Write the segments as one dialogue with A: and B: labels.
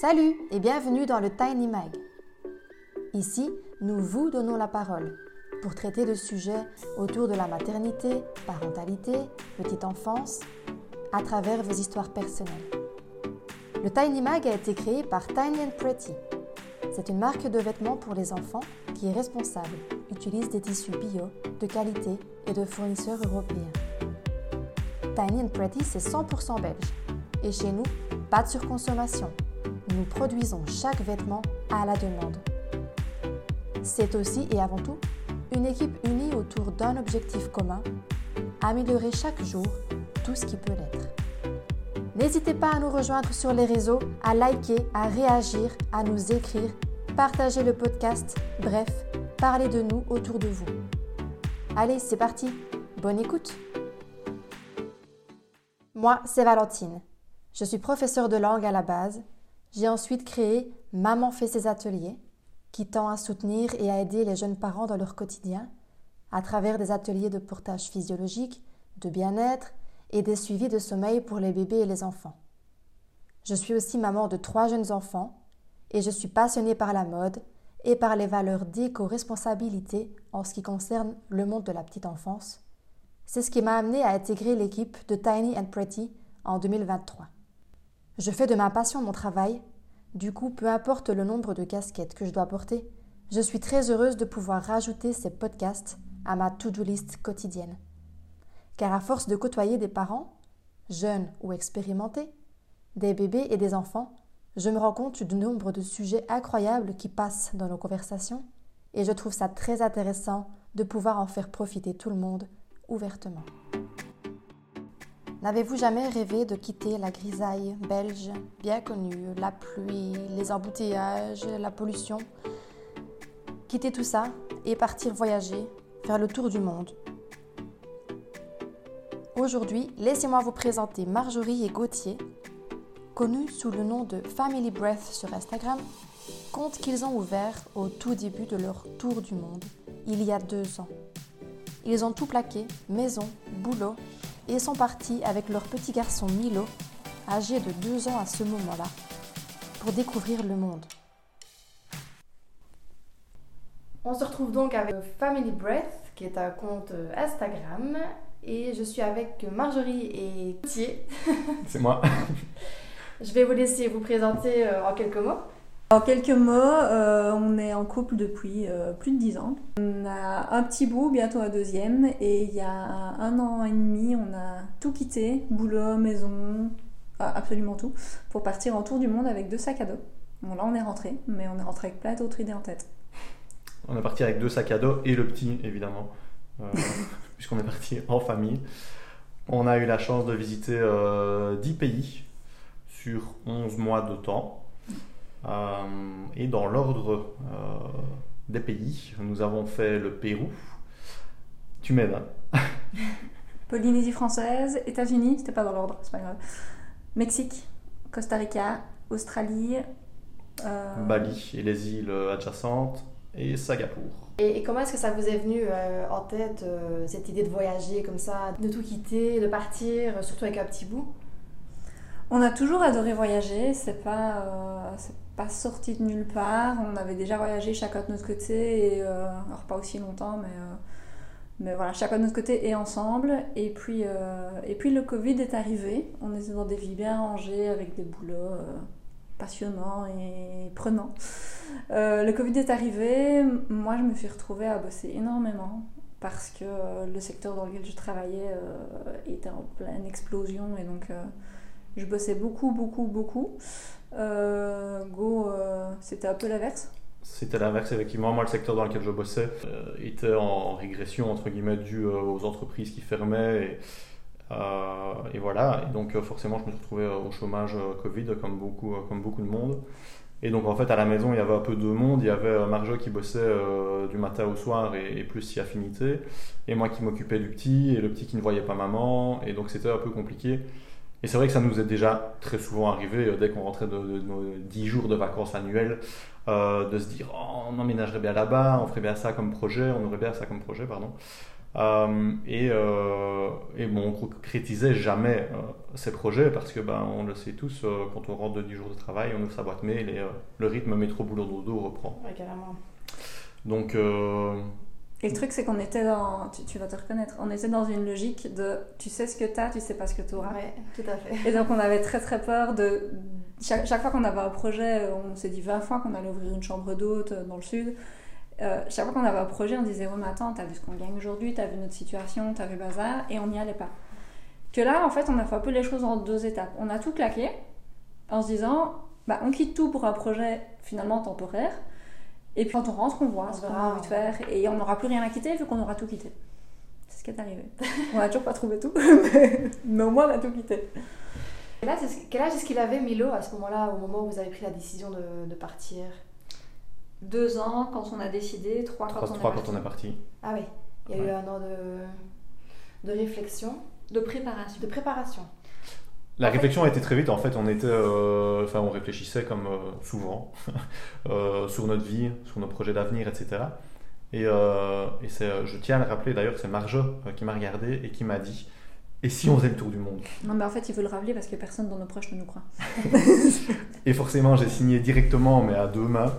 A: Salut et bienvenue dans le Tiny Mag. Ici, nous vous donnons la parole pour traiter de sujets autour de la maternité, parentalité, petite enfance, à travers vos histoires personnelles. Le Tiny Mag a été créé par Tiny and Pretty. C'est une marque de vêtements pour les enfants qui est responsable, utilise des tissus bio, de qualité et de fournisseurs européens. Tiny and Pretty, c'est 100% belge. Et chez nous, pas de surconsommation. Nous produisons chaque vêtement à la demande. C'est aussi et avant tout une équipe unie autour d'un objectif commun, améliorer chaque jour tout ce qui peut l'être. N'hésitez pas à nous rejoindre sur les réseaux, à liker, à réagir, à nous écrire, partager le podcast, bref, parler de nous autour de vous. Allez, c'est parti, bonne écoute Moi, c'est Valentine. Je suis professeure de langue à la base. J'ai ensuite créé Maman fait ses ateliers, qui tend à soutenir et à aider les jeunes parents dans leur quotidien, à travers des ateliers de portage physiologique, de bien-être et des suivis de sommeil pour les bébés et les enfants. Je suis aussi maman de trois jeunes enfants et je suis passionnée par la mode et par les valeurs d'éco-responsabilité en ce qui concerne le monde de la petite enfance. C'est ce qui m'a amenée à intégrer l'équipe de Tiny and Pretty en 2023. Je fais de ma passion mon travail, du coup, peu importe le nombre de casquettes que je dois porter, je suis très heureuse de pouvoir rajouter ces podcasts à ma to-do list quotidienne. Car à force de côtoyer des parents, jeunes ou expérimentés, des bébés et des enfants, je me rends compte du nombre de sujets incroyables qui passent dans nos conversations et je trouve ça très intéressant de pouvoir en faire profiter tout le monde ouvertement. N'avez-vous jamais rêvé de quitter la grisaille belge bien connue, la pluie, les embouteillages, la pollution? Quitter tout ça et partir voyager, faire le tour du monde? Aujourd'hui, laissez-moi vous présenter Marjorie et Gauthier, connus sous le nom de Family Breath sur Instagram, compte qu'ils ont ouvert au tout début de leur tour du monde, il y a deux ans. Ils ont tout plaqué, maison, boulot, et sont partis avec leur petit garçon Milo, âgé de deux ans à ce moment-là, pour découvrir le monde. On se retrouve donc avec Family Breath, qui est un compte Instagram, et je suis avec Marjorie et Gauthier.
B: C'est moi.
A: je vais vous laisser vous présenter euh, en quelques mots.
C: En quelques mots, euh, on est en couple depuis euh, plus de dix ans. On a un petit bout, bientôt un deuxième, et il y a un an et demi, on a tout quitté, boulot, maison, absolument tout, pour partir en tour du monde avec deux sacs à dos. Bon là on est rentré, mais on est rentré avec plein d'autres idées en tête.
B: On est parti avec deux sacs à dos et le petit évidemment, euh, puisqu'on est parti en famille. On a eu la chance de visiter 10 pays sur 11 mois de temps. Euh, et dans l'ordre euh, des pays, nous avons fait le Pérou. Tu m'aides, hein
C: Polynésie française, États-Unis, c'était pas dans l'ordre, c'est pas grave. Mexique, Costa Rica, Australie,
B: euh, Bali et les îles adjacentes, et Singapour.
A: Et, comment est-ce que ça vous est venu en tête, cette idée de voyager comme ça, de tout quitter, de partir, surtout avec un petit bout?
C: On a toujours adoré voyager, c'est pas, pas sorti de nulle part. On avait déjà voyagé chacun de notre côté, euh, alors pas aussi longtemps, mais, euh, mais voilà, chacun de notre côté et ensemble. Et puis, euh, et puis le Covid est arrivé. On était dans des vies bien rangées avec des boulots passionnants et prenants. le Covid est arrivé, moi je me suis retrouvée à bosser énormément parce que le secteur dans lequel je travaillais était en pleine explosion et donc je bossais beaucoup, beaucoup, beaucoup. Euh, Go, euh, c'était un peu l'inverse
B: C'était l'inverse, effectivement. Moi, le secteur dans lequel je bossais euh, était en régression, entre guillemets, dû aux entreprises qui fermaient. Et, voilà. Et donc, forcément, je me suis retrouvé au chômage Covid, comme beaucoup, comme beaucoup de monde. Et donc en fait à la maison il y avait un peu de monde, il y avait Marjo qui bossait du matin au soir et, et plus si affinité, et moi qui m'occupais du petit, et le petit qui ne voyait pas maman, et donc c'était un peu compliqué. Et c'est vrai que ça nous est déjà très souvent arrivé, euh, dès qu'on rentrait de, nos 10 jours de vacances annuelles, euh, de se dire oh, on emménagerait bien là-bas, on ferait bien ça comme projet, on aurait bien ça comme projet, pardon. et, et bon, on concrétisait jamais ces projets parce que ben, on le sait tous, quand on rentre de 10 jours de travail, on ouvre sa boîte mail et le rythme métro boulot dodo reprend.
A: Ouais, carrément.
B: Donc
C: et le truc, c'est qu'on était dans, tu, vas te reconnaître, on était dans une logique de tu sais ce que tu as, tu sais pas ce que tu auras.
A: Ouais, tout à fait.
C: Et donc on avait très très peur de. Chaque, chaque fois qu'on avait un projet, on s'est dit 20 fois qu'on allait ouvrir une chambre d'hôte dans le sud. Euh, chaque fois qu'on avait un projet, on disait Oh, mais attends, t'as vu ce qu'on gagne aujourd'hui, t'as vu notre situation, t'as vu bazar, et on n'y allait pas. Que là, en fait, on a fait un peu les choses en deux étapes. On a tout claqué en se disant bah, On quitte tout pour un projet finalement temporaire. Et puis quand on rentre, on voit ce qu'on a envie de faire et on n'aura plus rien à quitter vu qu'on aura tout quitté. C'est ce qui est arrivé. on n'a toujours pas trouvé tout, mais au moins on a tout quitté.
A: Quel âge est-ce qu'il avait Milo à ce moment-là, au moment où vous avez pris la décision de, de partir?
C: Deux ans quand on a décidé, trois quand, on,
B: trois est quand on est parti.
A: Ah oui, il y a eu un an de, de réflexion.
C: De préparation.
A: De préparation.
B: La réflexion a été très vite. En fait, on était, euh, enfin, on réfléchissait comme euh, souvent euh, sur notre vie, sur nos projets d'avenir, etc. Et, je tiens à le rappeler d'ailleurs, c'est Marjo qui m'a regardé et qui m'a dit et si on faisait le tour du monde?
C: Non, mais en fait, il veut le rappeler parce que personne dans nos proches ne nous croit.
B: et forcément, j'ai signé directement, mais à deux mains.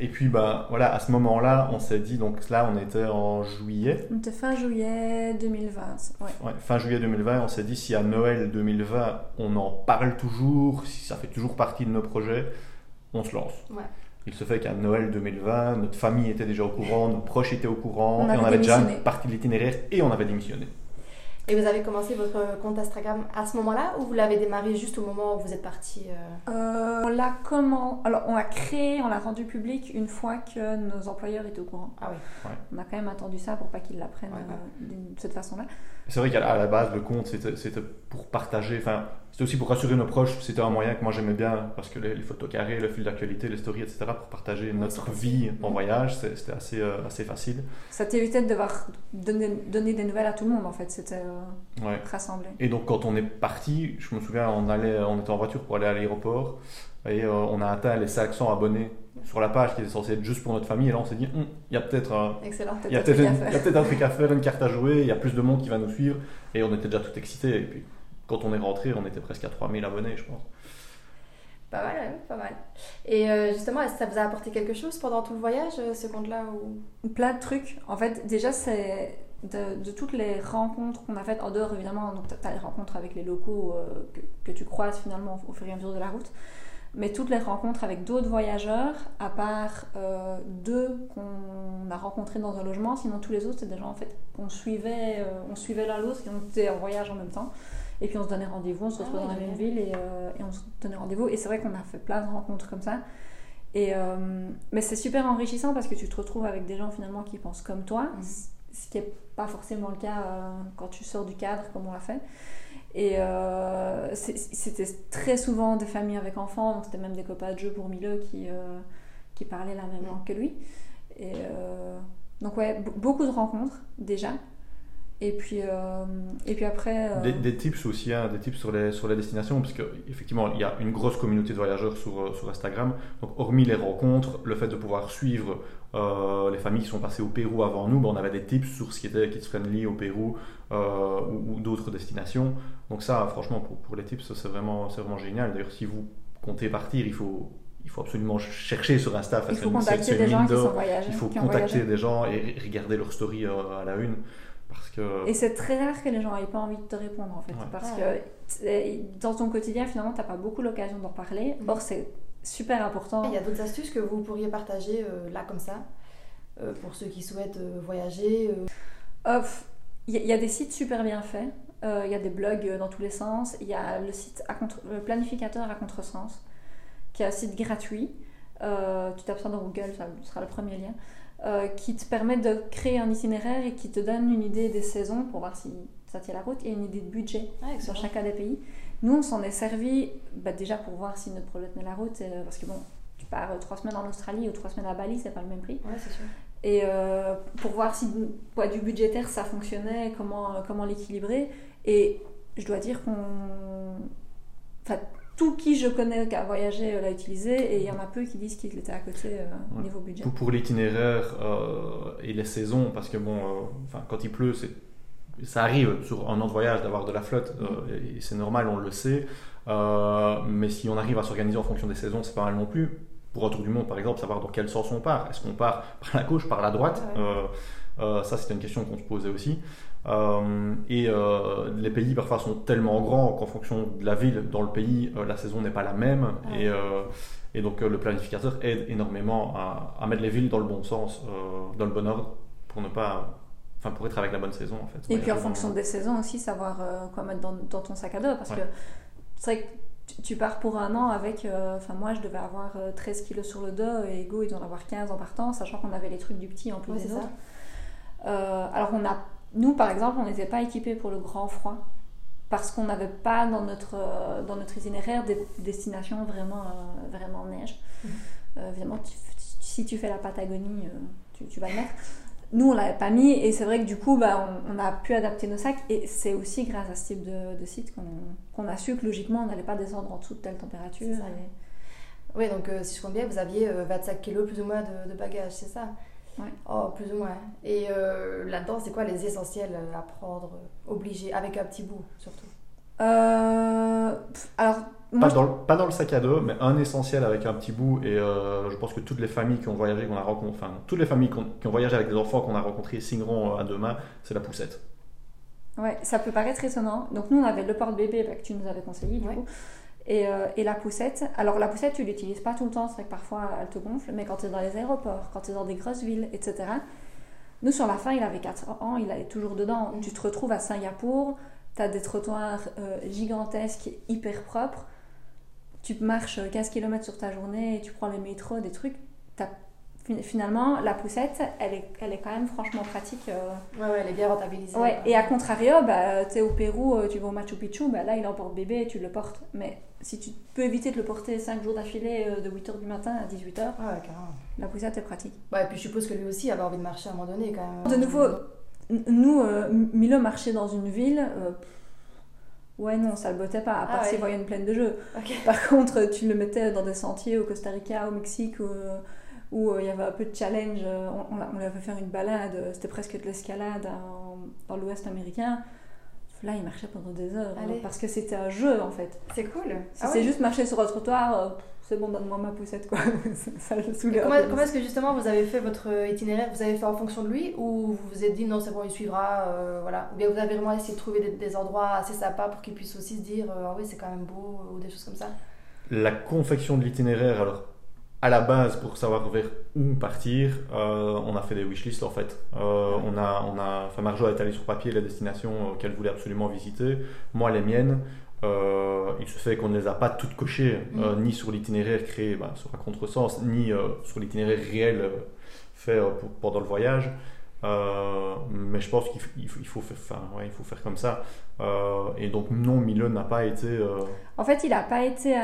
B: Et puis, bah, voilà, à ce moment-là, on s'est dit, donc là, on était en juillet.
C: On était fin juillet 2020.
B: Ouais. fin juillet 2020, on s'est dit, si à Noël 2020, on en parle toujours, si ça fait toujours partie de nos projets, on se lance.
A: Ouais.
B: Il se fait qu'à Noël 2020, notre famille était déjà au courant, nos proches étaient au courant,
C: on
B: et on avait déjà parti de l'itinéraire et on avait démissionné.
A: Et vous avez commencé votre compte Instagram à ce moment-là ou vous l'avez démarré juste au moment où vous êtes parti
C: euh... euh on l'a comment Alors on l'a créé, on l'a rendu public une fois que nos employeurs étaient au courant.
A: Ah oui.
C: On a quand même attendu ça pour pas qu'ils l'apprennent euh, de cette façon-là.
B: C'est vrai qu'à la base le compte c'était pour partager, enfin c'était aussi pour rassurer nos proches. C'était un moyen que moi j'aimais bien parce que les, photos carrées, le fil d'actualité, les stories, etc. pour partager notre vie en voyage, c'était assez, euh, assez facile.
C: Ça t'évitait de devoir donner, donner, des nouvelles à tout le monde en fait. C'était euh, rassemblé.
B: Et donc quand on est parti, je me souviens, on, allait, on était en voiture pour aller à l'aéroport et euh, on a atteint les 500 abonnés sur la page qui était censée être juste pour notre famille. Et là on s'est dit, hum, il y a peut-être un,
C: il y a peut-être
B: un truc à faire, une carte à jouer, il y a plus de monde qui va nous suivre. Et on était déjà tout excités. Et puis quand on est rentré, on était presque à 3000 abonnés, je pense.
A: Pas mal, pas mal. Et euh, justement, est-ce que ça vous a apporté quelque chose pendant tout le voyage, euh, ce compte-là ou...
C: Plein de trucs. En fait, déjà, c'est de, toutes les rencontres qu'on a faites, en dehors évidemment, donc tu as les rencontres avec les locaux euh, que, que, tu croises finalement au fur et à mesure de la route, mais toutes les rencontres avec d'autres voyageurs, à part deux qu'on a rencontrés dans un logement, sinon tous les autres, c'est des gens en fait qu'on suivait, on suivait l'un l'autre, qui ont été en voyage en même temps. Et puis on se donnait rendez-vous, on se retrouvait ah dans la même ville euh, et, on se donnait rendez-vous. Et c'est vrai qu'on a fait plein de rencontres comme ça. Et, euh, mais c'est super enrichissant parce que tu te retrouves avec des gens finalement qui pensent comme toi, mhm. ce qui n'est pas forcément le cas euh, quand tu sors du cadre comme on l'a fait. Et c'était très souvent des familles avec enfants, donc c'était même des copains de jeu pour Milo qui, qui parlaient la même langue que lui. Et donc ouais, beaucoup de rencontres déjà. Et puis, euh, et puis après.
B: Euh, des, tips aussi, hein, des tips sur les, sur les destinations, parce qu'effectivement, il y a une grosse communauté de voyageurs sur, euh, sur Instagram. Donc, hormis les rencontres, le fait de pouvoir suivre les familles qui sont passées au Pérou avant nous, ben, on avait des tips sur ce qui était kids friendly au Pérou ou, d'autres destinations. Donc, ça, franchement, pour, pour les tips, c'est vraiment, vraiment génial. D'ailleurs, si vous comptez partir, il faut il faut absolument chercher sur Insta.
C: Il faut contacter des gens qui sont voyagés.
B: Il faut contacter des gens et regarder leur story à la une.
C: Et c'est très rare que les gens n'aient pas envie de te répondre en fait. Parce que dans ton quotidien, finalement, tu n'as pas beaucoup l'occasion d'en parler. Mm. Or, c'est super important.
A: Il y a d'autres astuces que vous pourriez partager euh, là comme ça euh, pour ceux qui souhaitent euh, voyager
C: Il y, a des sites super bien faits. Il y a des blogs dans tous les sens. Il y a le site à contre... le planificateur à contresens, qui est un site gratuit. tu tapes ça dans Google, ça sera le premier lien. Euh, qui te permet de créer un itinéraire et qui te donne une idée des saisons pour voir si ça tient la route et une idée de budget
A: ah,
C: sur chacun des pays. Nous, on s'en est servi bah, déjà pour voir si notre projet tenait la route, euh, parce que bon, tu pars euh, trois semaines en Australie ou trois semaines à Bali, c'est pas le même prix.
A: Ouais, c'est sûr.
C: Et pour voir si du budgétaire ça fonctionnait, comment, comment l'équilibrer. Et je dois dire qu'on. Enfin, tout qui je connais qui a voyagé euh, l'a utilisé et il y en a peu qui disent qu'il était à côté euh,
B: Ouais.
C: niveau budget.
B: Pour, pour l'itinéraire euh, et les saisons, parce que bon, euh, quand il pleut, c'est, ça arrive sur un an de voyage d'avoir de la flotte, euh, et c'est normal, on le sait. Mais si on arrive à s'organiser en fonction des saisons, c'est pas mal non plus. Pour un tour du monde, par exemple, savoir dans quel sens on part. Est-ce qu'on part par la gauche, par la droite?
A: Ouais.
B: Ça, c'était une question qu'on se posait aussi. Euh, et euh, les pays parfois sont tellement grands qu'en fonction de la ville dans le pays, euh, la saison n'est pas la même.
A: Ouais.
B: Et, euh, et donc euh, le planificateur aide énormément à, à mettre les villes dans le bon sens, euh, dans le bon ordre, pour ne pas, enfin pour être avec la bonne saison en fait.
C: Et puis en fonction des saisons aussi, savoir euh, quoi mettre dans, dans ton sac à dos. Parce
B: Ouais.
C: que c'est vrai que tu, pars pour un an avec. euh, Enfin, moi, je devais avoir euh, 13 kilos sur le dos et Ego, il doit en avoir 15 en partant, sachant qu'on avait les trucs du petit en plus
A: Ouais,
C: des
A: c'est
C: autres.
A: ça.
C: Euh, alors, on a, nous, par exemple, on n'était pas équipés pour le grand froid. Parce qu'on n'avait pas dans notre, euh, dans notre itinéraire des destinations vraiment, euh, vraiment neige.
A: Mhm.
C: Euh, évidemment, tu- si tu fais la Patagonie, euh, tu, tu vas le mettre. Nous, on l'avait pas mis et c'est vrai que du coup, bah, on, on a pu adapter nos sacs et c'est aussi grâce à ce type de, de site qu'on a su que logiquement, on n'allait pas descendre en dessous de telle température. Et-
A: Oui, donc si je compte bien, vous aviez euh, 25 kilos plus ou moins de, de bagages, c'est ça?
C: Ouais.
A: Oh, plus ou moins. Et euh, là-dedans, c'est quoi les essentiels à prendre, obligés, avec un petit bout surtout?
C: Euh, alors, moi,
B: Pas
C: je-
B: dans, le, pas dans le sac à dos, mais un essentiel avec un petit bout. Et euh, je pense que toutes les familles qui ont voyagé, qu'on a rencontré, enfin toutes les familles qui ont voyagé avec des enfants qu'on a rencontrés signeront euh, à deux mains, c'est la poussette.
C: Ouais, ça peut paraître étonnant. Donc nous, on avait le porte-bébé bah, que tu nous avais conseillé, du
A: Ouais.
C: coup, et, euh, et la poussette. Alors la poussette, tu l'utilises pas tout le temps, c'est vrai que parfois elle te gonfle, mais quand tu es dans les aéroports, quand tu es dans des grosses villes, etc. Nous, sur la fin, il avait 4 ans, il est toujours dedans. Tu te retrouves à Singapour, tu as des trottoirs euh, gigantesques, hyper propres. Tu marches 15 km sur ta journée et tu prends les métros, des trucs. T'as- Finalement, la poussette, elle est, elle est quand même franchement pratique. euh,
A: Ouais, ouais, elle est bien rentabilisée.
C: Ouais, et à contrario, bah, tu es au Pérou, euh, tu vas au Machu Picchu, bah, là il emporte bébé et tu le portes. Mais si tu peux éviter de le porter 5 jours d'affilée euh, de 8h du matin à 18h,
A: Ouais,
C: la poussette est pratique.
A: Ouais, et puis je suppose que lui aussi avait envie de marcher à un moment donné quand même.
C: De nouveau, nous, euh, Milo marchait dans une ville. euh, ouais, non, ça le bottait pas, à part
A: Ah ouais.
C: s'il voyait une plaine de jeu.
A: Ok.
C: Par contre, tu le mettais dans des sentiers au Costa Rica, au Mexique, où, euh, il y avait un peu de challenge. euh, On, on, on lui avait fait faire une balade, euh, c'était presque de l'escalade dans l'Ouest américain. Là, il marchait pendant des heures, euh, parce que c'était un jeu en fait.
A: C'est cool.
C: Si
A: Ah
C: c'est
A: ouais.
C: juste marcher sur un trottoir, euh, c'est bon, donne-moi ma poussette quoi. ça le un
A: comment, est-ce que justement vous avez fait votre itinéraire? Vous avez fait en fonction de lui ou vous vous êtes dit non, c'est bon, il suivra euh, voilà. Ou bien vous avez vraiment essayé de trouver des, des endroits assez sympas pour qu'il puisse aussi se dire euh, ah oui, c'est quand même beau ou des choses comme ça?
B: La confection de l'itinéraire, alors à la base, pour savoir vers où partir, euh, on a fait des wishlists en fait. Euh, on a, on a, enfin Marjo a étalé sur papier les destinations euh, qu'elle voulait absolument visiter. Moi, les miennes, euh, il se fait qu'on ne les a pas toutes cochées, euh, ni sur l'itinéraire créé bah, sur un contresens, ni sur l'itinéraire réel fait pour- pendant le voyage. Euh, mais je pense qu'il faut, il faut faire, enfin, ouais, il faut faire comme ça. Euh, et donc non, Milo n'a pas été. euh,
C: En fait, il n'a pas été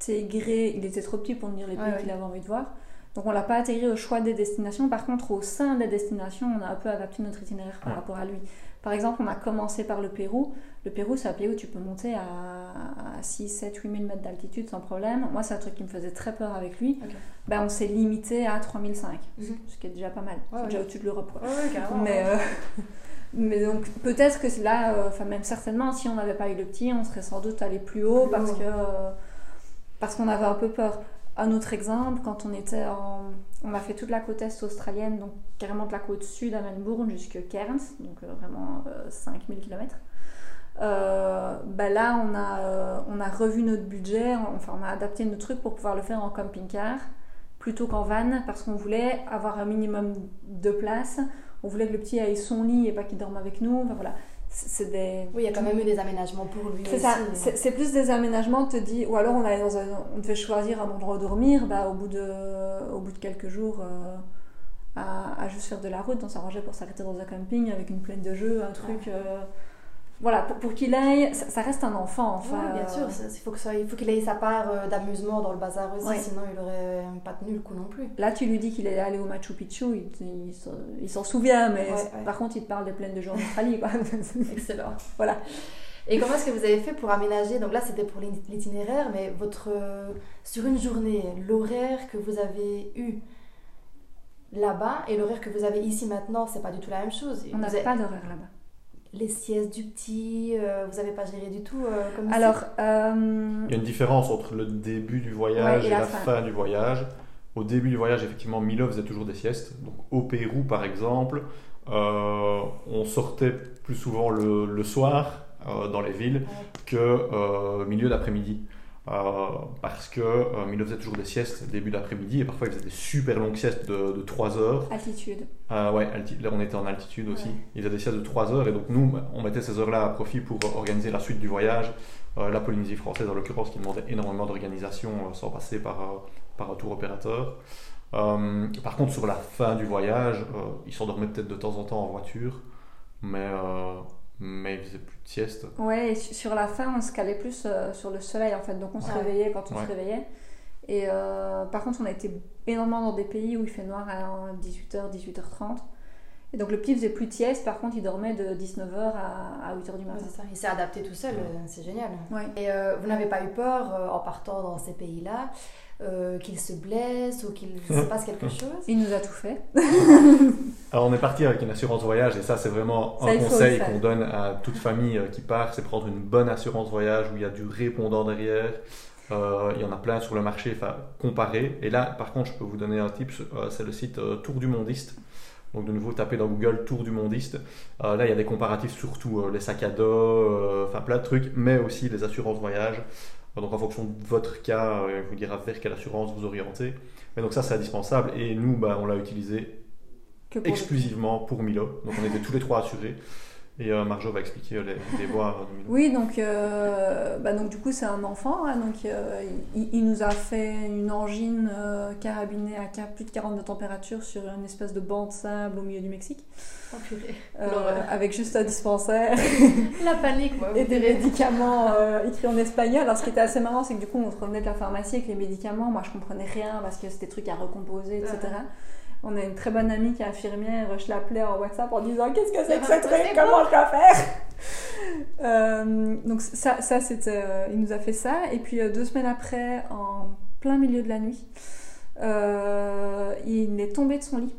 C: intégré, il était trop petit pour nous dire les pays
A: Ouais, ouais.
C: qu'il avait envie de voir. Donc on l'a pas intégré au choix des destinations. Par contre, au sein des destinations, on a un peu adapté notre itinéraire par
B: Ouais.
C: rapport à lui. Par exemple, on a commencé par le Pérou. Le Pérou, c'est un pays où tu peux monter à 6, 7, 8 000 mètres d'altitude sans problème. Moi, c'est un truc qui me faisait très peur avec lui. Ben, on s'est limité à 3005,
A: Mhm.
C: ce qui est déjà pas mal.
A: Ouais,
C: c'est
A: ouais.
C: déjà au-dessus de l'Europe. quoi.
A: Ouais.
C: Mais, euh, mais donc peut-être que là, euh, enfin même certainement, si on n'avait pas eu le petit, on serait sans doute allé plus haut
A: Plus
C: parce
A: haut.
C: que euh, parce qu'on avait un peu peur. Un autre exemple, quand on était en, on a fait toute la côte est australienne, donc carrément de la côte sud à Melbourne jusqu'à Cairns, donc euh, vraiment euh, 5000 km. ben là, on a, euh, on a revu notre budget, enfin on a adapté notre truc pour pouvoir le faire en camping-car plutôt qu'en van parce qu'on voulait avoir un minimum de place. On voulait que le petit aille son lit et pas qu'il dorme avec nous. Enfin, voilà. C'est des...
A: Oui, il y a quand même eu des aménagements pour lui.
C: C'est ça, c'est c'est plus des aménagements, te dis, ou alors on, allait dans un, on devait choisir un endroit où dormir, bah, au, bout de, au bout de quelques jours, euh, à, à juste faire de la route, on s'arrangeait pour s'arrêter dans un camping avec une plaine de jeux, un truc. euh, voilà, pour, pour qu'il aille, ça, ça reste un enfant, enfin.
A: Bien sûr,
C: euh,
A: ça- il faut que ça- il faut qu'il ait sa part euh, d'amusement dans le bazar aussi,
C: Ouais.
A: sinon il aurait pas tenu le coup non plus.
C: Là, tu lui dis qu'il est allé au Machu Picchu, il, il s'en- il s'en souvient, mais
A: Ouais, ouais.
C: par contre, il te parle des plaines de jeux en Australie, quoi.
A: Excellent.
C: Voilà.
A: Et comment est-ce que vous avez fait pour aménager Donc là, c'était pour l'itinéraire, mais votre sur une journée, l'horaire que vous avez eu là-bas et l'horaire que vous avez ici maintenant, c'est pas du tout la même chose.
C: On n'a pas d'horaire là-bas.
A: Les siestes du petit, euh, vous n'avez pas géré du tout euh, comme
C: Alors,
B: euh, il y a une différence entre le début du voyage et, la, fin. du voyage. Au début du voyage, effectivement, Milo faisait toujours des siestes. Donc, au Pérou, par exemple, on sortait plus souvent le, le soir dans les villes que milieu d'après-midi. Euh, parce que euh, faisait toujours des siestes début d'après-midi et parfois il faisait des super longues siestes de, de 3 heures.
C: Altitude.
B: Euh, ouais, là on était en altitude aussi. Il faisait des siestes de 3 heures et donc nous bah, on mettait ces heures-là à profit pour organiser la suite du voyage. Euh, la Polynésie française en l'occurrence qui demandait énormément d'organisation sans passer par, par un tour opérateur. par contre sur la fin du voyage, il s'endormait peut-être de temps en temps en voiture, mais mais il faisait plus de sieste.
C: Ouais, et sur la fin, on se calait plus euh, sur le soleil en fait. Donc on se réveillait quand on se réveillait. Et euh, par contre, on a été énormément dans des pays où il fait noir à 18h, 18h30. Et donc le petit faisait plus de sieste, par contre il dormait de 19h à, 8h du matin.
A: ça. Il s'est adapté tout seul, c'est génial. Et euh, vous n'avez pas eu peur en partant dans ces pays-là euh, qu'il se blesse ou qu'il se passe quelque chose.
C: Il nous a tout fait.
B: Alors on est parti avec une assurance voyage et ça c'est vraiment un conseil qu'on donne à toute famille euh, qui part, c'est prendre une bonne assurance voyage où il y a du répondant derrière. Euh, il y en a plein sur le marché, enfin comparer. Et là par contre je peux vous donner un tip, c'est le site Tour du Mondiste. Donc de nouveau, tapez dans Google Tour du Mondiste. là, il y a des comparatifs surtout les sacs à dos, enfin plein de trucs, mais aussi les assurances voyage. Donc en fonction de votre cas, euh, il vous dira vers quelle assurance vous orientez. Mais donc ça c'est indispensable et nous bah, on l'a utilisé exclusivement pour Milo. Donc on était tous les trois assurés. Et euh, Marjo va expliquer les, les voies.
C: Oui, donc, euh, bah, donc du coup, c'est un enfant. Hein, donc, euh, il, nous a fait une angine carabinée à plus de 40 de température sur une espèce de banc de sable au milieu du Mexique.
A: Oh,
C: avec juste un dispensaire.
A: la panique, moi.
C: Et des médicaments écrits en espagnol. Alors, ce qui était assez marrant, c'est que du coup, on revenait de la pharmacie avec les médicaments. Moi, je comprenais rien parce que c'était des trucs à recomposer, etc. On a une très bonne amie qui est infirmière, je l'appelais en WhatsApp en disant Qu'est-ce que c'est que ce truc Comment je dois faire? Euh, Donc, ça, ça c'était. Euh, il nous a fait ça. Et puis, euh, deux semaines après, en plein milieu de la nuit, il est tombé de son lit.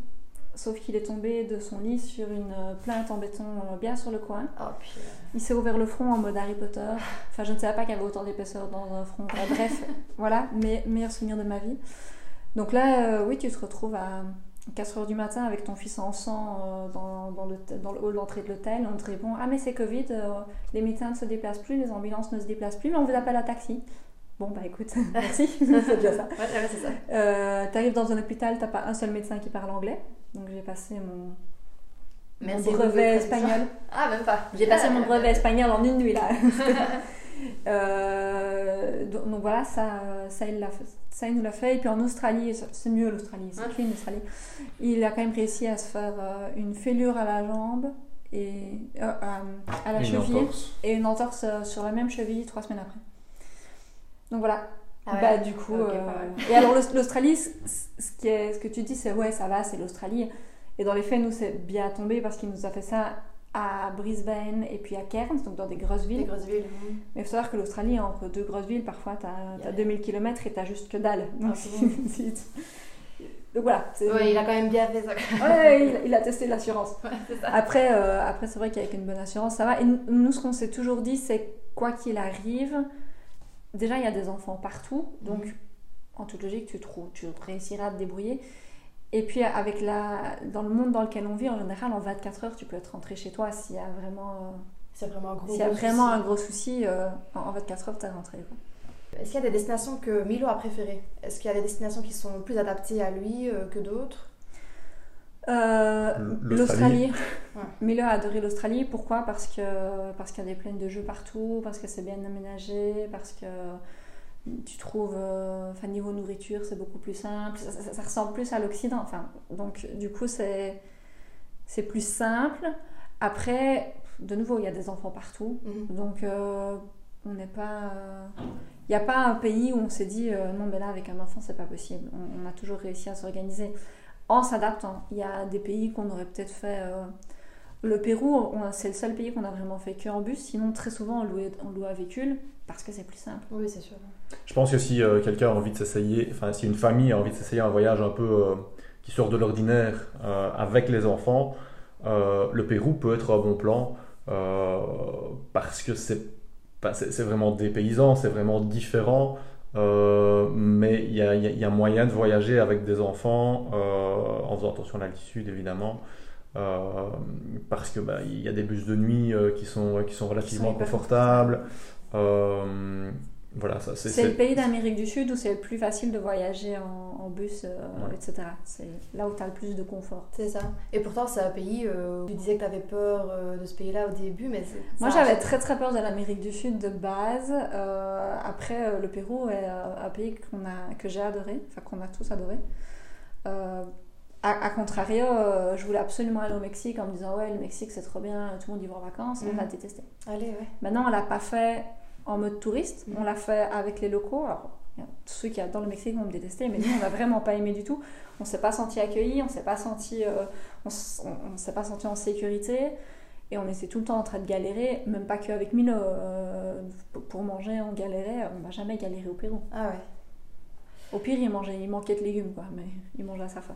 C: Sauf qu'il est tombé de son lit sur une plainte en béton bien sur le coin.
A: Oh,
C: il s'est ouvert le front en mode Harry Potter. Enfin, je ne savais pas qu'il y avait autant d'épaisseur dans un front. bref, voilà, mes meilleurs souvenirs de ma vie. Donc là, oui, tu te retrouves à 4 heures du matin avec ton fils en sang euh, dans, dans, le, dans le hall d'entrée de l'hôtel, on te répond Ah, mais c'est Covid, euh, les médecins ne se déplacent plus, les ambulances ne se déplacent plus, mais on vous appelle un taxi. Bon, bah écoute, merci, c'est déjà ça.
A: Ouais, c'est ça.
C: Euh, T'arrives dans un hôpital, t'as pas un seul médecin qui parle anglais, donc j'ai passé mon, brevet espagnol.
A: Ah, même pas.
C: J'ai passé mon brevet espagnol en une nuit là. Euh, donc, voilà, ça, ça, il ça, il nous l'a fait. Et puis en Australie, c'est mieux l'Australie, c'est clean l'Australie. Il a quand même réussi à se faire euh, une fêlure à la jambe et euh, à la cheville et une entorse sur la même cheville trois semaines après. Donc voilà. Ah bah, du coup, et alors l'Australie, ce, qui est, ce que tu dis, c'est ouais, ça va, c'est l'Australie. Et dans les faits, nous, c'est bien tombé parce qu'il nous a fait ça à Brisbane et puis à Cairns, donc dans des grosses villes.
A: Des grosses villes.
C: Mais il faut savoir que l'Australie, entre deux grosses villes, parfois tu as, 2000 km et tu juste que dalle. Donc, donc voilà.
A: Il a quand même bien fait ça.
C: il, a testé l'assurance. après, euh, après c'est vrai qu'avec une bonne assurance, ça va. Et nous, ce qu'on s'est toujours dit, c'est quoi qu'il arrive, déjà il y a des enfants partout, donc mhm. en toute logique, tu, tu réussiras à te débrouiller. Et puis avec la, dans le monde dans lequel on vit, en général, en 24 heures, tu peux être rentré chez toi s'il y a vraiment,
A: s'il y a vraiment un gros,
C: y a vraiment souci. un gros souci. Euh, en 24 heures, tu es rentré.
A: Est-ce qu'il y a des destinations que Milo a préférées? Est-ce qu'il y a des destinations qui sont plus adaptées à lui euh, que d'autres?
C: Euh, L'Australie. Milo a adoré l'Australie. Pourquoi? Parce que parce qu'il y a des plaines de jeux partout, parce que c'est bien aménagé, parce que tu trouves, euh, enfin niveau nourriture, c'est beaucoup plus simple. Ça, ressemble plus à l'Occident. Enfin, donc du coup, c'est c'est plus simple. Après, de nouveau, il y a des enfants partout, mhm. donc euh, on n'est pas. Il n'y a pas un pays où on s'est dit euh, non, mais là avec un enfant, c'est pas possible. On, a toujours réussi à s'organiser en s'adaptant. Il y a des pays qu'on aurait peut-être fait Le Pérou, c'est le seul pays qu'on a vraiment fait que en bus. Sinon, très souvent, on louait, on louait un véhicule parce que c'est plus simple.
A: Oui, c'est sûr.
B: Je pense que si euh, quelqu'un a envie de s'essayer, enfin, si une famille a envie de s'essayer un voyage un peu euh, qui sort de l'ordinaire euh, avec les enfants, le Pérou peut être un bon plan parce que c'est c'est vraiment dépaysant, c'est vraiment différent. mais il y a, y a, moyen de voyager avec des enfants en faisant attention à l'altitude évidemment. parce que bah, il y a des bus de nuit qui sont qui sont relativement confortables. Voilà, ça,
C: c'est, le pays d'Amérique du Sud où c'est le plus facile de voyager en, bus, euh, etc. C'est là où tu as le plus de confort.
A: C'est ça. Et pourtant, c'est un pays, euh, tu disais que tu avais peur euh, de ce pays-là au début, mais
C: Moi, j'avais très très peur de l'Amérique du Sud de base. après, le Pérou est un pays qu'on a, que j'ai adoré, enfin qu'on a tous adoré. A, contrario, je voulais absolument aller au Mexique en me disant ouais le Mexique c'est trop bien, tout le monde y va en vacances, on a détesté.
A: Allez ouais.
C: Maintenant on l'a pas fait en mode touriste. On l'a fait avec les locaux. Alors, tous ceux qui adorent le Mexique vont me détester, mais nous, on n'a vraiment pas aimé du tout. On s'est pas senti accueillis, on s'est pas senti, euh, on, s'est pas senti en sécurité, et on était tout le temps en train de galérer, même pas qu'avec Milo. Euh, pour manger, on galérait, on n'a jamais galéré au Pérou.
A: Ah ouais.
C: Au pire, il mangeait, il manquait de légumes, quoi, mais il mangeait à sa faim.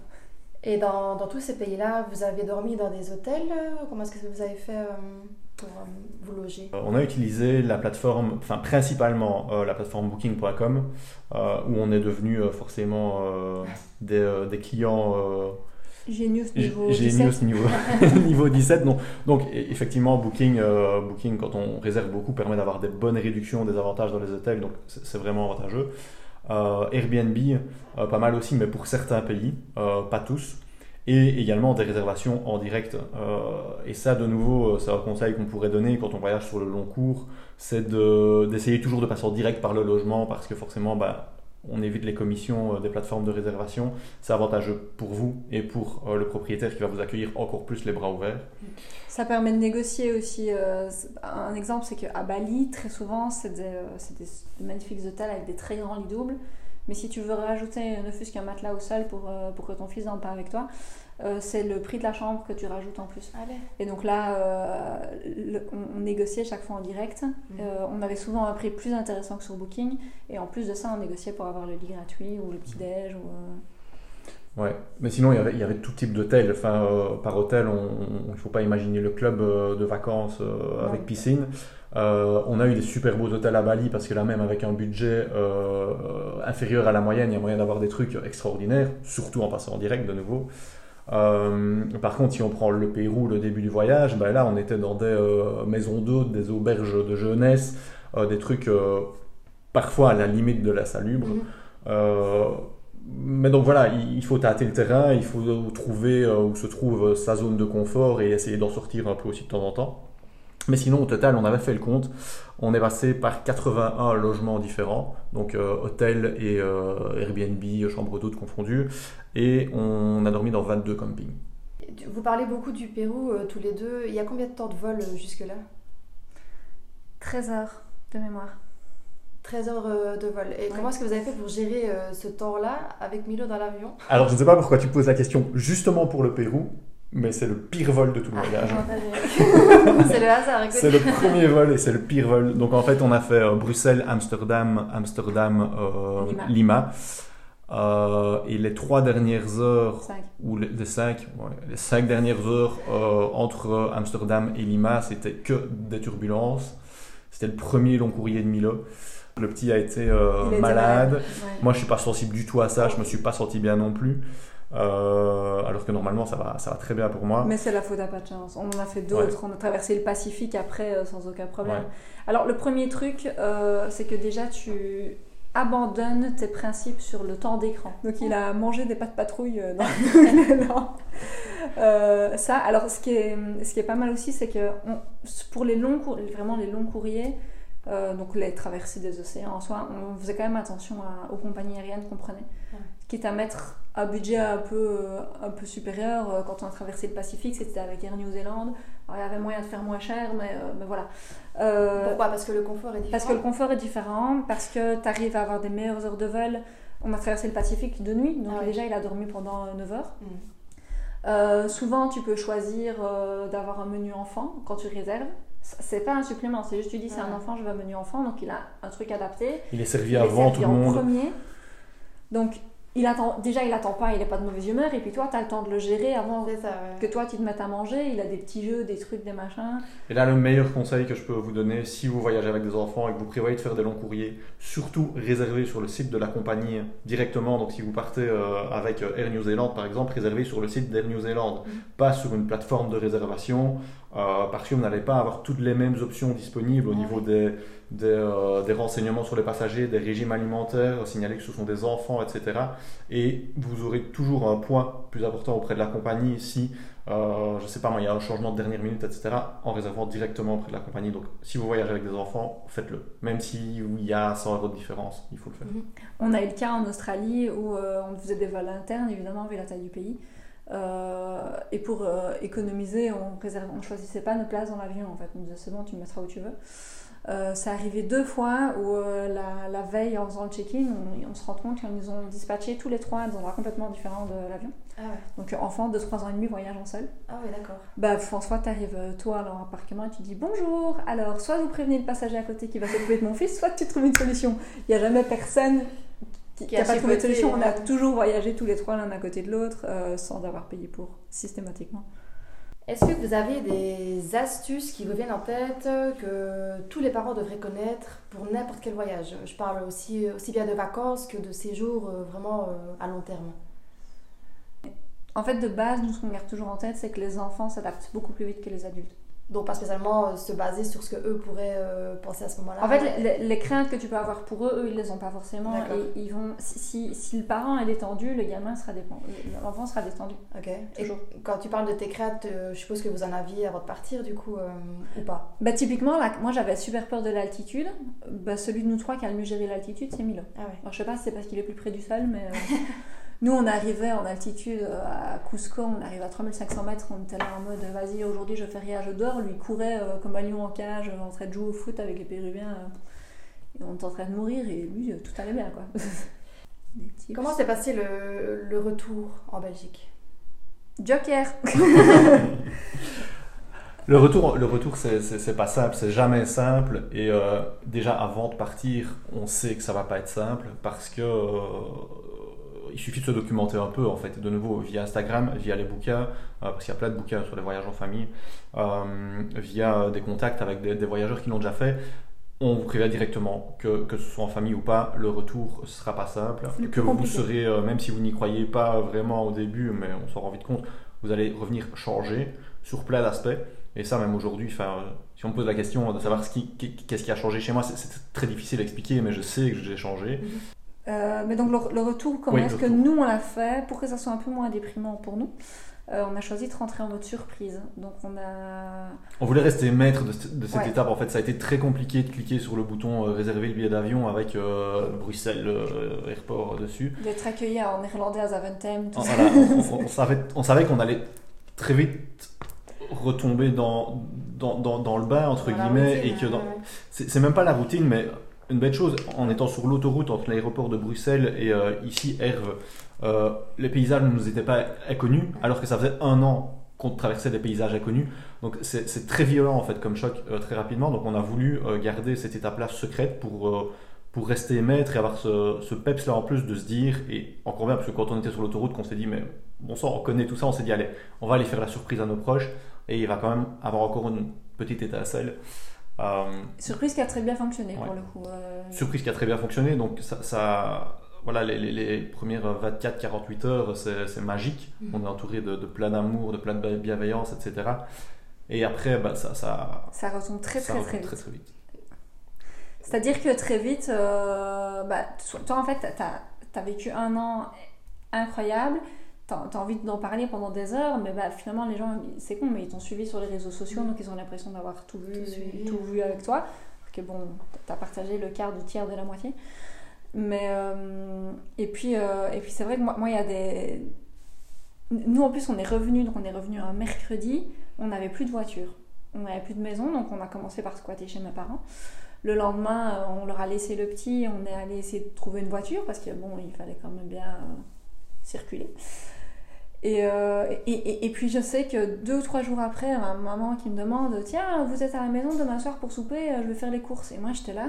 A: Et dans, dans tous ces pays-là, vous avez dormi dans des hôtels? Comment est-ce que vous avez fait euh, pour euh, vous loger
B: euh, On a utilisé la plateforme, enfin principalement la plateforme booking.com, où on est devenu forcément des, des, clients.
C: Genius niveau
B: Genius 17. Niveau, niveau 17. Donc, donc e, effectivement, Booking, Booking, quand on réserve beaucoup, permet d'avoir des bonnes réductions, des avantages dans les hôtels, donc c'est vraiment avantageux. Airbnb, pas mal aussi, mais pour certains pays, pas tous et également des réservations en direct. Euh, et ça, de nouveau, euh, c'est un conseil qu'on pourrait donner quand on voyage sur le long cours, c'est d'essayer toujours de passer en direct par le logement parce que forcément, bah, on évite les commissions euh, des plateformes de réservation. C'est avantageux pour vous et pour le propriétaire qui va vous accueillir encore plus les bras ouverts.
C: Ça permet de négocier aussi. un exemple, c'est qu'à Bali, très souvent, c'est des, des, magnifiques hôtels avec des très grands lits doubles. Mais si tu veux rajouter ne fût-ce qu'un matelas au sol pour, euh, pour que ton fils dorme pas avec toi, euh, c'est le prix de la chambre que tu rajoutes en plus.
A: Allez.
C: Et donc là, euh, on, négociait chaque fois en direct. Mm. on avait souvent un prix plus intéressant que sur Booking. Et en plus de ça, on négociait pour avoir le lit gratuit ou le petit-déj. Ou,
B: Ouais, mais sinon il y avait, il y avait tout type d'hôtel. Enfin, par hôtel, il ne faut pas imaginer le club de vacances avec piscine. Euh, on a eu des super beaux hôtels à Bali parce que là même avec un budget euh, inférieur à la moyenne, il y a moyen d'avoir des trucs extraordinaires, surtout en passant en direct de nouveau. Euh, par contre, si on prend le Pérou, le début du voyage, ben là on était dans des maisons d'hôtes, des auberges de jeunesse, des trucs parfois à la limite de la salubre. Mhm. Mais donc voilà, il faut tâter le terrain, il faut trouver où se trouve sa zone de confort et essayer d'en sortir un peu aussi de temps en temps. Mais sinon, au total, on avait fait le compte. On est passé par 81 logements différents, donc euh, hôtel et euh, Airbnb, chambre d'hôte confondues, et on a dormi dans 22 campings.
A: Vous parlez beaucoup du Pérou euh, tous les deux. Il y a combien de temps de vol jusque-là?
C: 13 heures de mémoire.
A: 13 heures de vol. Et comment est-ce que vous avez fait pour gérer ce temps-là avec Milo dans l'avion?
B: Alors, je ne sais pas pourquoi tu poses la question justement pour le Pérou, mais c'est le pire vol de tout le voyage.
A: c'est le hasard,
B: C'est le premier vol et c'est le pire vol. Donc en fait, on a fait euh, Bruxelles, Amsterdam, Amsterdam, euh, Lima. Euh, et les trois dernières heures, ou les, cinq, les cinq dernières heures entre Amsterdam et Lima, c'était que des turbulences. C'était le premier long courrier de Milo. Le petit a été malade. Moi, je suis pas sensible du tout à ça. Je me suis pas senti bien non plus. Euh, alors que normalement ça va, ça va très bien pour moi.
C: Mais c'est la faute à pas de chance. On en a fait d'autres, on a traversé le Pacifique après euh, sans aucun problème. Alors le premier truc, euh, c'est que déjà tu abandonnes tes principes sur le temps d'écran. Donc il a mangé des pâtes patrouilles dans ça, alors ce qui, est, ce qui est pas mal aussi, c'est que pour les longs, vraiment les longs courriers, donc les traversées des océans en soi, on faisait quand même attention aux compagnies aériennes qu'on prenait quitte à mettre un budget un peu, un peu supérieur. Euh, quand on a traversé le Pacifique, c'était avec Air New Zealand. il y avait moyen de faire moins cher, mais, euh, mais voilà.
A: Euh, Pourquoi? Parce que le confort est différent
C: Parce que le confort est différent, parce que tu arrives à avoir des meilleures heures de vol. On a traversé le Pacifique de nuit, donc ah déjà il a dormi pendant 9 heures. Euh, souvent, tu peux choisir euh, d'avoir un menu enfant quand tu réserves. C'est pas un supplément, c'est juste tu dis c'est un enfant, je veux un menu enfant, donc il a un truc adapté.
B: Il est servi
C: Il est
B: avant
C: servi
B: tout le
C: en
B: monde.
C: premier. Donc, il attend, déjà, il attend pas, il n'est pas de mauvaise humeur, et puis toi, tu as le temps de le gérer avant
A: C'est ça, ouais.
C: que toi, tu te mettes à manger. Il a des petits jeux, des trucs, des machins.
B: Et là, le meilleur conseil que je peux vous donner, si vous voyagez avec des enfants et que vous prévoyez de faire des longs courriers, surtout réservez sur le site de la compagnie directement. Donc, si vous partez euh, avec Air New Zealand, par exemple, réservez sur le site d'Air New Zealand,
A: Mhm.
B: pas sur une plateforme de réservation, euh, parce que vous n'allez pas avoir toutes les mêmes options disponibles au
A: Ah
B: niveau des, des, euh, des renseignements sur les passagers, des régimes alimentaires, signaler que ce sont des enfants, etc. Et vous aurez toujours un poids plus important auprès de la compagnie si euh, je sais pas moi, il y a un changement de dernière minute, etc., en réservant directement auprès de la compagnie. Donc, si vous voyagez avec des enfants, faites-le. Même s'il y a 100 euros de différence, il faut le faire.
C: On a eu le cas en Australie où euh, on faisait des vols internes, évidemment, vu la taille du pays. Euh, et pour euh, économiser, on réserve, on choisissait pas nos places dans l'avion. En fait, on disait c'est bon, tu me mettras où tu veux. Euh, c'est arrivé deux fois où euh, la, la veille, en faisant le check-in, on, on se rend compte qu'ils nous ont dispatchés tous les trois dans un endroit complètement différent de l'avion.
A: Ah ouais.
C: Donc enfant de 3 ans et demi voyage en seul.
A: Ah ouais, d'accord.
C: Bah François, t'arrives toi dans l'appartement et tu dis bonjour. Alors soit vous prévenez le passager à côté qui va s'occuper de mon fils, soit tu trouves une solution. Il n'y a jamais personne qui
A: Qui
C: n'a
A: a
C: pas trouvé de solution. On a
A: ouais.
C: toujours voyagé tous les trois l'un à côté de l'autre euh, sans avoir payé pour systématiquement.
A: Est-ce que vous avez des astuces qui vous viennent en tête que tous les parents devraient connaître pour n'importe quel voyage? Je parle aussi, aussi bien de vacances que de séjours euh, vraiment euh, à long terme.
C: En fait, de base, nous ce qu'on garde toujours en tête, c'est que les enfants s'adaptent beaucoup plus vite que les adultes.
A: Donc pas spécialement euh, se baser sur ce que eux pourraient euh, penser à ce moment-là.
C: En fait, les, les- les craintes que tu peux avoir pour eux, eux, ils les ont pas forcément. Et ils vont, si, si, si le parent est détendu, le gamin sera détendu, l'enfant sera détendu.
A: Ok. Et
C: Toujours.
A: quand tu parles de tes craintes, euh, je suppose que vous en aviez avant de partir du coup ou pas?
C: Bah, typiquement, là, moi j'avais super peur de l'altitude. Bah, celui de nous trois qui a le mieux géré l'altitude, c'est Milo.
A: Ah ouais.
C: Alors, je sais pas c'est parce qu'il est plus près du sol, mais nous on arrivait en altitude euh, à Cusco, on arrivait à 3500 mètres, on était là en mode vas-y, aujourd'hui je fais rien, je dors. Lui courait euh, comme un lion en cage, en train de jouer au foot avec les Péruviens. euh, et on était en train de mourir et lui euh, tout allait bien quoi.
A: Comment s'est passé le, le retour en Belgique?
C: Joker
B: Le retour, le retour c'est- pas simple, c'est jamais simple. Et euh, déjà avant de partir, on sait que ça va pas être simple parce que euh, il suffit de se documenter un peu en fait. De nouveau via Instagram, via les bouquins, euh, parce qu'il y a plein de bouquins sur les voyages en famille, euh, via des contacts avec des, des voyageurs qui l'ont déjà fait. On vous prévient directement que, que ce soit en famille ou pas, le retour ne sera pas simple. Que vous
C: compliqué.
B: serez, euh, même si vous n'y croyez pas vraiment au début, mais on s'en rend vite compte, vous allez revenir changer sur plein d'aspects. Et ça, même aujourd'hui, euh, si on me pose la question de savoir ce qui- qu'est-ce qui a changé chez moi, c'est- très difficile à expliquer, mais je sais que j'ai changé.
C: Euh, mais donc le, le retour, comment
B: Oui,
C: est-ce que nous on l'a fait pour que ça soit un peu moins déprimant pour nous? Euh, On a choisi de rentrer en mode surprise. Donc on a
B: On voulait rester maître de, cette- de cette
C: Ouais.
B: étape. En fait, ça a été très compliqué de cliquer sur le bouton euh, réserver le billet d'avion avec euh, Bruxelles Airport dessus.
C: d'être accueilli en néerlandais à Zaventem, tout ça.
B: Voilà, on, on savait, on savait qu'on allait très vite retomber dans, dans, dans, dans le bain, entre
A: Dans
B: guillemets,
A: routine,
B: et que dans, c'est même pas la routine, mais une belle chose, en étant sur l'autoroute entre l'aéroport de Bruxelles et euh, ici, Herve, euh, les paysages ne nous étaient pas inconnus, alors que ça faisait un an qu'on traversait des paysages inconnus. Donc c'est très violent en fait comme choc euh, très rapidement. Donc on a voulu garder cette étape-là secrète pour, pour rester maître et avoir ce, ce peps là en plus de se dire, et encore bien, parce que quand on était sur l'autoroute, qu'on s'est dit, mais bon sang, on connaît tout ça, on s'est dit, allez, on va aller faire la surprise à nos proches, et il va quand même avoir encore une petite étincelle. Euh,
C: Surprise qui a très bien fonctionné
B: Ouais.
C: pour le coup. euh,
B: surprise qui a très bien fonctionné. Donc, ça, ça- voilà, les, les- les premières 24-48 heures, c'est magique.
A: Mhm.
B: On est entouré de, de plein d'amour, de plein de bienveillance, etc. Et après, bah, ça, ça,
C: Ça retombe très
B: ça
C: très
B: retombe
C: très vite.
B: très, très vite.
C: C'est-à-dire que très vite, euh, bah, toi en fait, t'as as vécu un an incroyable, t'as as envie d'en parler pendant des heures, mais bah, finalement les gens, c'est con, mais ils t'ont suivi sur les réseaux sociaux, donc ils ont l'impression d'avoir tout vu,
A: Tout
C: vu avec toi. Alors que bon, t'as partagé le quart du tiers de la moitié. Mais euh, et puis euh, et puis c'est vrai que moi, moi, il y a des nous en plus on est revenu donc on est revenu un mercredi, on n'avait plus de voiture, on n'avait plus de maison, donc on a commencé par squatter chez mes parents. Le lendemain, euh, on leur a laissé le petit, on est allé essayer de trouver une voiture parce que bon, il fallait quand même bien euh, circuler. Et, euh, et, et, et, puis je sais que deux ou trois jours après, ma maman qui me demande Tiens, vous êtes à la maison demain soir pour souper, je vais faire les courses. Et moi j'étais là,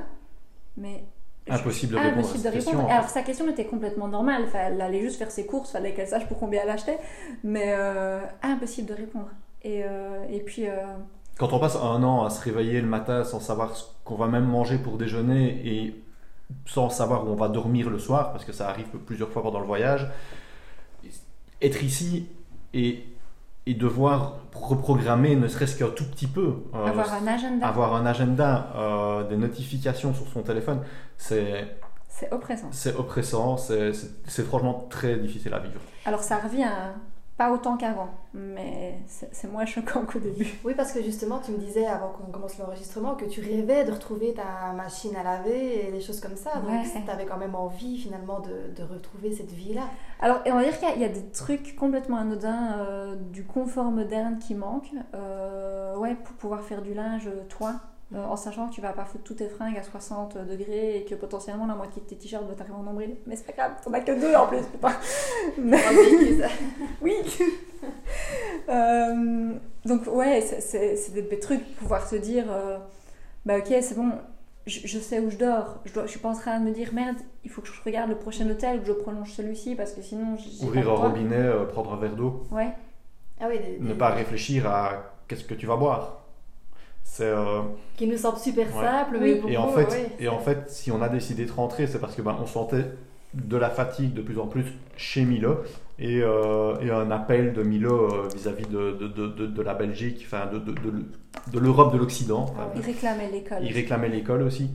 C: mais.
B: Impossible de répondre. Impossible de répondre.
C: Alors sa question était complètement normale, elle allait juste faire ses courses, fallait qu'elle sache pour combien elle achetait, mais euh, impossible de répondre. Et, euh, et puis.
B: Quand on passe un an à se réveiller le matin sans savoir ce qu'on va même manger pour déjeuner et sans savoir où on va dormir le soir, parce que ça arrive plusieurs fois pendant le voyage, être ici et, et devoir reprogrammer ne serait-ce qu'un tout petit peu.
C: Euh, avoir un agenda.
B: Avoir un agenda, euh, des notifications sur son téléphone, c'est...
C: C'est oppressant.
B: C'est oppressant, c'est franchement très difficile à vivre.
C: Alors ça revient à pas autant qu'avant, mais c'est moins choquant qu'au début.
A: Oui, parce que justement, tu me disais avant qu'on commence l'enregistrement que tu rêvais de retrouver ta machine à laver et des choses comme ça. Donc, tu avais quand même envie finalement de, de retrouver cette vie-là.
C: Alors, on va dire qu'il y, a des trucs complètement anodins euh, du confort moderne qui manquent. Euh, ouais, pour pouvoir faire du linge, toi, euh, en sachant que tu vas pas foutre tous tes fringues à 60 degrés et que potentiellement la moitié de tes t-shirts va t'arriver en nombril. Mais c'est pas grave, t'en as que deux en plus, putain. Mais... oui. euh, donc ouais, c'est des, trucs, pouvoir se dire, euh, bah ok, c'est bon, je, sais où je dors. Je, dois, je suis pas en train de me dire merde, il faut que je regarde le prochain hôtel ou que je prolonge celui-ci parce que sinon.
B: Ouvrir un robinet, euh, prendre un verre d'eau.
C: Ouais.
A: Ah oui,
B: ne pas réfléchir à qu'est-ce que tu vas boire.
A: Euh, qui nous semble super simple, mais
B: et, en fait, et en fait, si on a décidé de rentrer, c'est parce que ben, on sentait de la fatigue de plus en plus chez Milo et, euh, et un appel de Milo euh, vis-à-vis de, de, de, de, la Belgique, enfin de, l'Europe de l'Occident.
C: il réclamait l'école.
B: Il réclamait l'école aussi.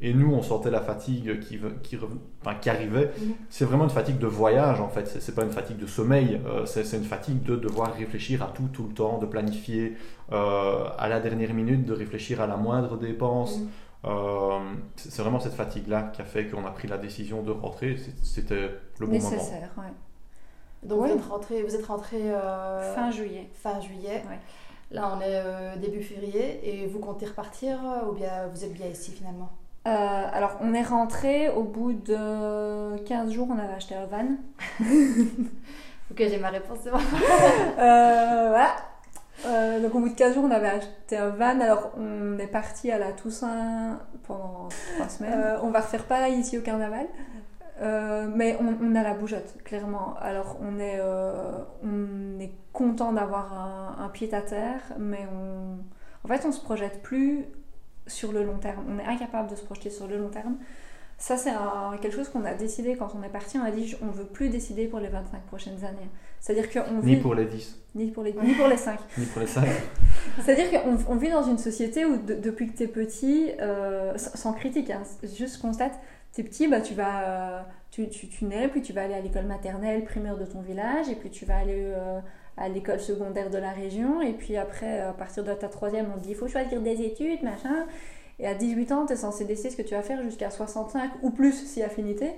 B: Et nous, on sentait la fatigue qui, qui, enfin, qui arrivait. Mhm. C'est vraiment une fatigue de voyage, en fait. C'est pas une fatigue de sommeil. Euh, c'est une fatigue de devoir réfléchir à tout, tout le temps, de planifier euh, à la dernière minute, de réfléchir à la moindre dépense. Mhm. Euh, c'est vraiment cette fatigue-là qui a fait qu'on a pris la décision de rentrer. C'était le bon
C: Nécessaire,
A: moment. Ouais. Donc vous êtes rentré, vous êtes rentré
C: fin juillet.
A: Fin juillet. Là, on est début février et vous comptez repartir ou bien vous êtes bien ici finalement?
C: Euh, alors, on est rentré au bout de 15 jours, on avait acheté un van.
A: ok, j'ai ma réponse, c'est bon.
C: Euh, voilà. Euh, donc, au bout de 15 jours, on avait acheté un van. Alors, on est parti à la Toussaint pendant 3 semaines. on va refaire pareil ici au carnaval. mais on, a la bougeotte, clairement. Alors, on est, on est content d'avoir un, un pied à terre, mais on, en fait, on se projette plus sur le long terme. On est incapable de se projeter sur le long terme. Ça, c'est quelque chose qu'on a décidé quand on est parti. On a dit on ne veut plus décider pour les 25 prochaines années. C'est-à-dire qu'on
B: Ni pour les 10.
C: Ni pour les, ni pour les 5.
B: ni pour les 5.
C: C'est-à-dire qu'on on vit dans une société où, depuis que tu es petit, euh, sans critique, hein, juste constate, tu es petit, bah, tu vas. tu, tu, tu, nais, puis tu vas aller à l'école maternelle, primaire de ton village, et puis tu vas aller. Euh, à l'école secondaire de la région. Et puis après, à partir de ta troisième, on te dit il faut choisir des études, machin. Et à 18 ans, tu es censé décider ce que tu vas faire jusqu'à 65 ou plus si affinité.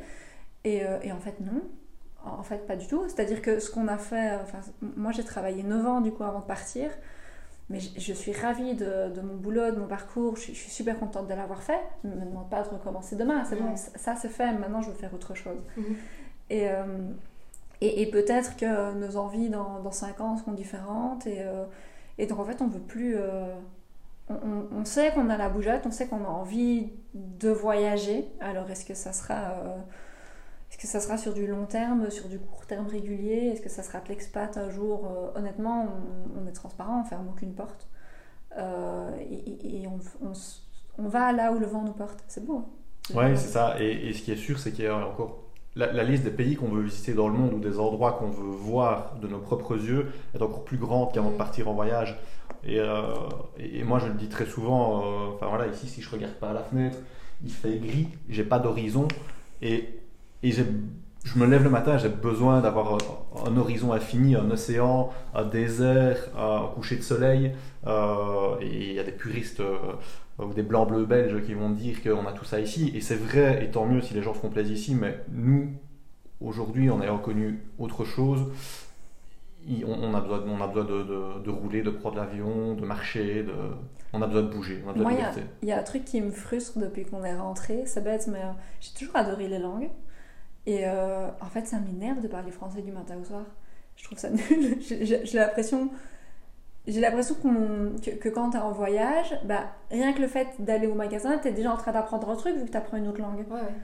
C: Et, euh, et, en fait, non. En fait, pas du tout. C'est-à-dire que ce qu'on a fait, enfin, moi j'ai travaillé 9 ans du coup avant de partir. Mais je, suis ravie de, de, mon boulot, de mon parcours. Je, suis super contente de l'avoir fait. Je ne me demande pas de recommencer demain. C'est bon, ça c'est fait. Maintenant, je veux faire autre chose. Mhm. Et, euh, et, et peut-être que nos envies dans, dans 5 ans seront différentes. Et, euh, et, donc en fait, on veut plus. Euh, on, on, sait qu'on a la bougeotte, on sait qu'on a envie de voyager. Alors est-ce que ça sera. Euh, est-ce que ça sera sur du long terme, sur du court terme régulier? Est-ce que ça sera de l'expat un jour? Honnêtement, on, est transparent, on ferme aucune porte. et, et on, on, va là où le vent nous porte. C'est beau.
B: Hein oui, c'est ça. Et, et, ce qui est sûr, c'est qu'il y a encore la, liste des pays qu'on veut visiter dans le monde ou des endroits qu'on veut voir de nos propres yeux est encore plus grande qu'avant de mm. partir en voyage. Euh, et, moi, je le dis très souvent, euh, enfin voilà, ici, si je regarde pas à la fenêtre, il fait gris, j'ai pas d'horizon, et, et je me lève le matin, j'ai besoin d'avoir un, horizon infini, un océan, un désert, un coucher de soleil. Euh, et il y a des puristes ou des blancs bleus belges qui vont dire qu'on a tout ça ici. Et c'est vrai, et tant mieux si les gens se complaisent ici, mais nous, aujourd'hui, en ayant connu autre chose, on, a besoin, on a besoin de, de, rouler, de prendre l'avion, de marcher, de, on a besoin de bouger, on a besoin
C: Moi, Il y, a un truc qui me frustre depuis qu'on est rentré, c'est bête, mais euh, j'ai toujours adoré les langues. Et euh, en fait, ça m'énerve de parler français du matin au soir. Je trouve ça nul. J'ai l'impression j'ai l'impression que, que, quand tu es en voyage, bah, rien que le fait d'aller au magasin, tu es déjà en train d'apprendre un truc vu que tu apprends une autre langue.
A: Ouais, ouais.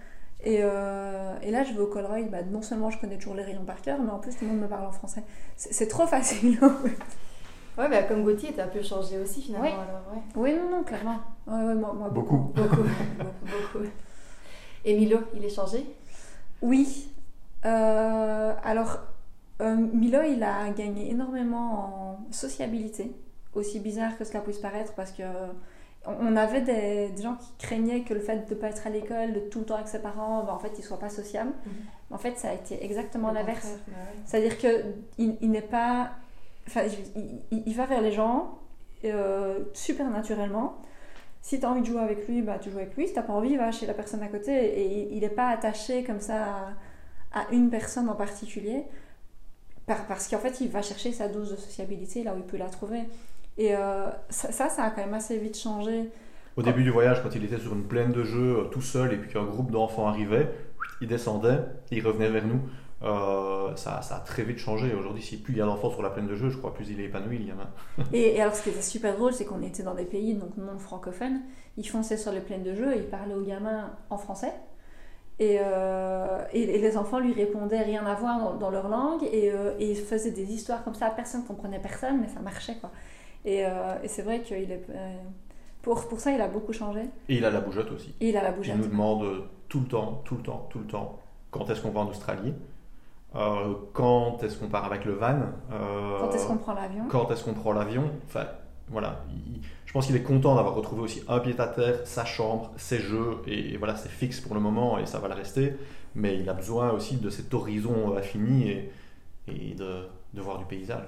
C: Et, euh, et, là, je vais au Colruyt, bah, non seulement je connais toujours les rayons par cœur, mais en plus tout le monde me parle en français. C'est trop facile.
A: ouais, bah, comme Gauthier, tu as un peu changé aussi finalement.
C: Oui,
A: alors, ouais.
C: oui non, non, clairement. Ouais, ouais, moi, moi,
B: beaucoup.
A: Beaucoup, beaucoup, beaucoup. Et Milo, il est changé?
C: Oui. Euh, alors, euh, Milo, il a gagné énormément en sociabilité, aussi bizarre que cela puisse paraître, parce que on avait des, gens qui craignaient que le fait de ne pas être à l'école, de tout le temps avec ses parents, ben, en fait, il ne soit pas sociable. Mhm. En fait, ça a été exactement l'inverse. Bah C'est-à-dire qu'il il, n'est pas. Enfin, il, va vers les gens euh, super naturellement. Si tu as envie de jouer avec lui, bah, tu joues avec lui. Si tu n'as pas envie, va chez la personne à côté. Et il n'est pas attaché comme ça à une personne en particulier parce qu'en fait, il va chercher sa dose de sociabilité là où il peut la trouver. Et euh, ça, ça, a quand même assez vite changé.
B: Au début du voyage, quand il était sur une plaine de jeux euh, tout seul et puis qu'un groupe d'enfants arrivait, il descendait, il revenait vers nous. Euh, ça, ça, a très vite changé. Aujourd'hui, si plus il y a d'enfants sur la plaine de jeux, je crois plus il est épanoui, il y en a.
C: et, et, alors, ce qui était super drôle, c'est qu'on était dans des pays donc non francophones. Ils fonçaient sur les plaines de jeux et ils parlaient aux gamins en français. Euh, et, et, les enfants lui répondaient rien à voir dans, leur langue et, euh, et, ils faisaient des histoires comme ça. Personne ne comprenait personne, mais ça marchait. Quoi. Et, euh, et c'est vrai qu'il est. Pour, pour ça, il a beaucoup changé.
B: Et il a la bougeotte aussi.
C: Il a la bougeotte.
B: Il nous demande tout le temps, tout le temps, tout le temps quand est-ce qu'on va en Australie? Quand est-ce qu'on part avec le van?
C: Quand est-ce qu'on prend l'avion?
B: Quand est-ce qu'on prend l'avion? Enfin, voilà. Pense qu'il est content d'avoir retrouvé aussi un pied à terre, sa chambre, ses jeux, et, voilà, c'est fixe pour le moment et ça va le rester. Mais il a besoin aussi de cet horizon infini et, et de, de, voir du paysage.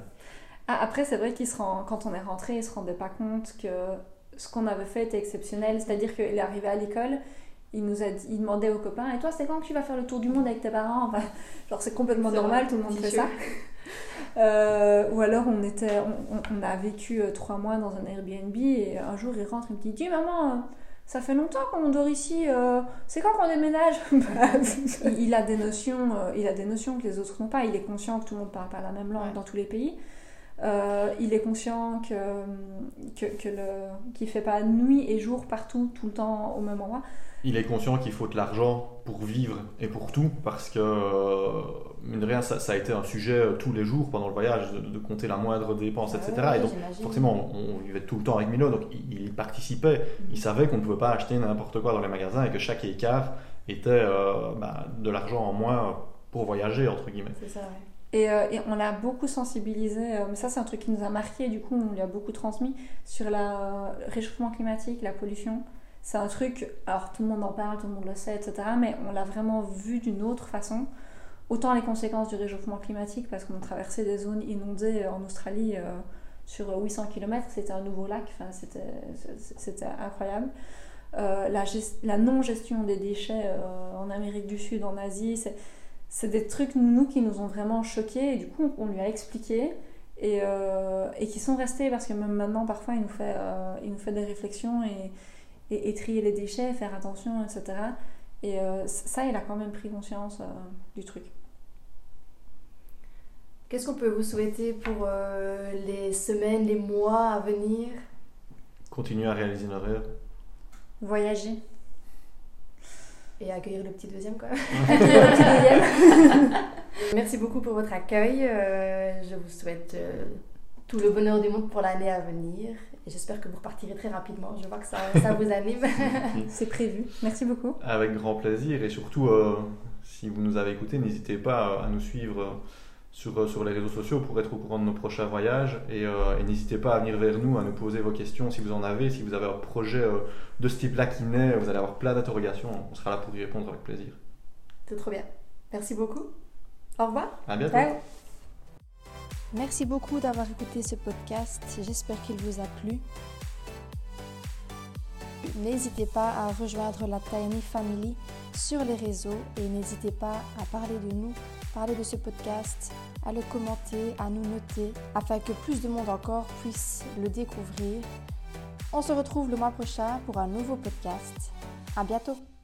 C: Ah, après, c'est vrai qu'il se rend, quand on est rentré, il ne se rendait pas compte que ce qu'on avait fait était exceptionnel. C'est-à-dire qu'il est arrivé à l'école, il nous a il demandait aux copains Et toi, c'est quand que tu vas faire le tour du monde avec tes parents enfin, Genre, c'est complètement normal, tout le monde fait ça. Euh, ou alors on, était, on, a vécu euh, trois mois dans un Airbnb et un jour il rentre et me dit Dis maman, euh, ça fait longtemps qu'on dort ici, c'est quand qu'on déménage? Il, a des notions, il a des notions que les autres n'ont pas. Il est conscient que tout le monde parle pas la même langue dans tous les pays. Il est conscient que, que, que le, qu'il fait pas nuit et jour partout, tout le temps au même endroit
B: il est conscient qu'il faut de l'argent pour vivre et pour tout, parce que, euh, mine de rien, ça, a été un sujet euh, tous les jours pendant le voyage, de, compter la moindre dépense, etc. et donc, forcément, on, vivait tout le temps avec Milo, donc il, participait. Mhm. Il savait qu'on ne pouvait pas acheter n'importe quoi dans les magasins et que chaque écart était euh, bah, de l'argent en moins pour voyager, entre guillemets.
C: C'est ça, Et, et, on l'a beaucoup sensibilisé, mais ça c'est un truc qui nous a marqué, du coup on lui a beaucoup transmis sur le réchauffement climatique, la pollution c'est un truc, alors tout le monde en parle, tout le monde le sait, etc. Mais on l'a vraiment vu d'une autre façon. Autant les conséquences du réchauffement climatique, parce qu'on traversait des zones inondées en Australie euh, sur 800 km, c'était un nouveau lac, enfin, c'était incroyable. Euh, la, la non-gestion des déchets euh, en Amérique du Sud, en Asie, c'est des trucs, nous, qui nous ont vraiment choqués. Et du coup, on lui a expliqué. Et, et qui sont restés, parce que même maintenant, parfois, il nous fait, il nous fait des réflexions. Et, et, trier les déchets, faire attention, etc. Et euh, ça, il a quand même pris conscience euh, du truc.
A: Qu'est-ce qu'on peut vous souhaiter pour euh, les semaines, les mois à venir?
B: Continuer à réaliser nos rêves.
C: Voyager.
A: Et accueillir le petit deuxième, quoi. accueillir le petit deuxième. Merci beaucoup pour votre accueil. je vous souhaite tout le bonheur du monde pour l'année à venir. Et j'espère que vous repartirez très rapidement. Je vois que ça, ça vous anime.
C: C'est prévu. Merci beaucoup.
B: Avec grand plaisir. Et surtout, euh, si vous nous avez écoutés, n'hésitez pas à nous suivre sur, euh, sur les réseaux sociaux pour être au courant de nos prochains voyages. Euh, et, n'hésitez pas à venir vers nous, à nous poser vos questions si vous en avez. Si vous avez un projet de ce type-là qui naît, vous allez avoir plein d'interrogations. On sera là pour y répondre avec plaisir.
A: C'est trop bien. Merci beaucoup. Au revoir.
B: À bientôt.
A: Merci beaucoup d'avoir écouté ce podcast. J'espère qu'il vous a plu. N'hésitez pas à rejoindre la Tiny Family sur les réseaux et n'hésitez pas à parler de nous, parler de ce podcast, à le commenter, à nous noter afin que plus de monde encore puisse le découvrir. On se retrouve le mois prochain pour un nouveau podcast. À bientôt!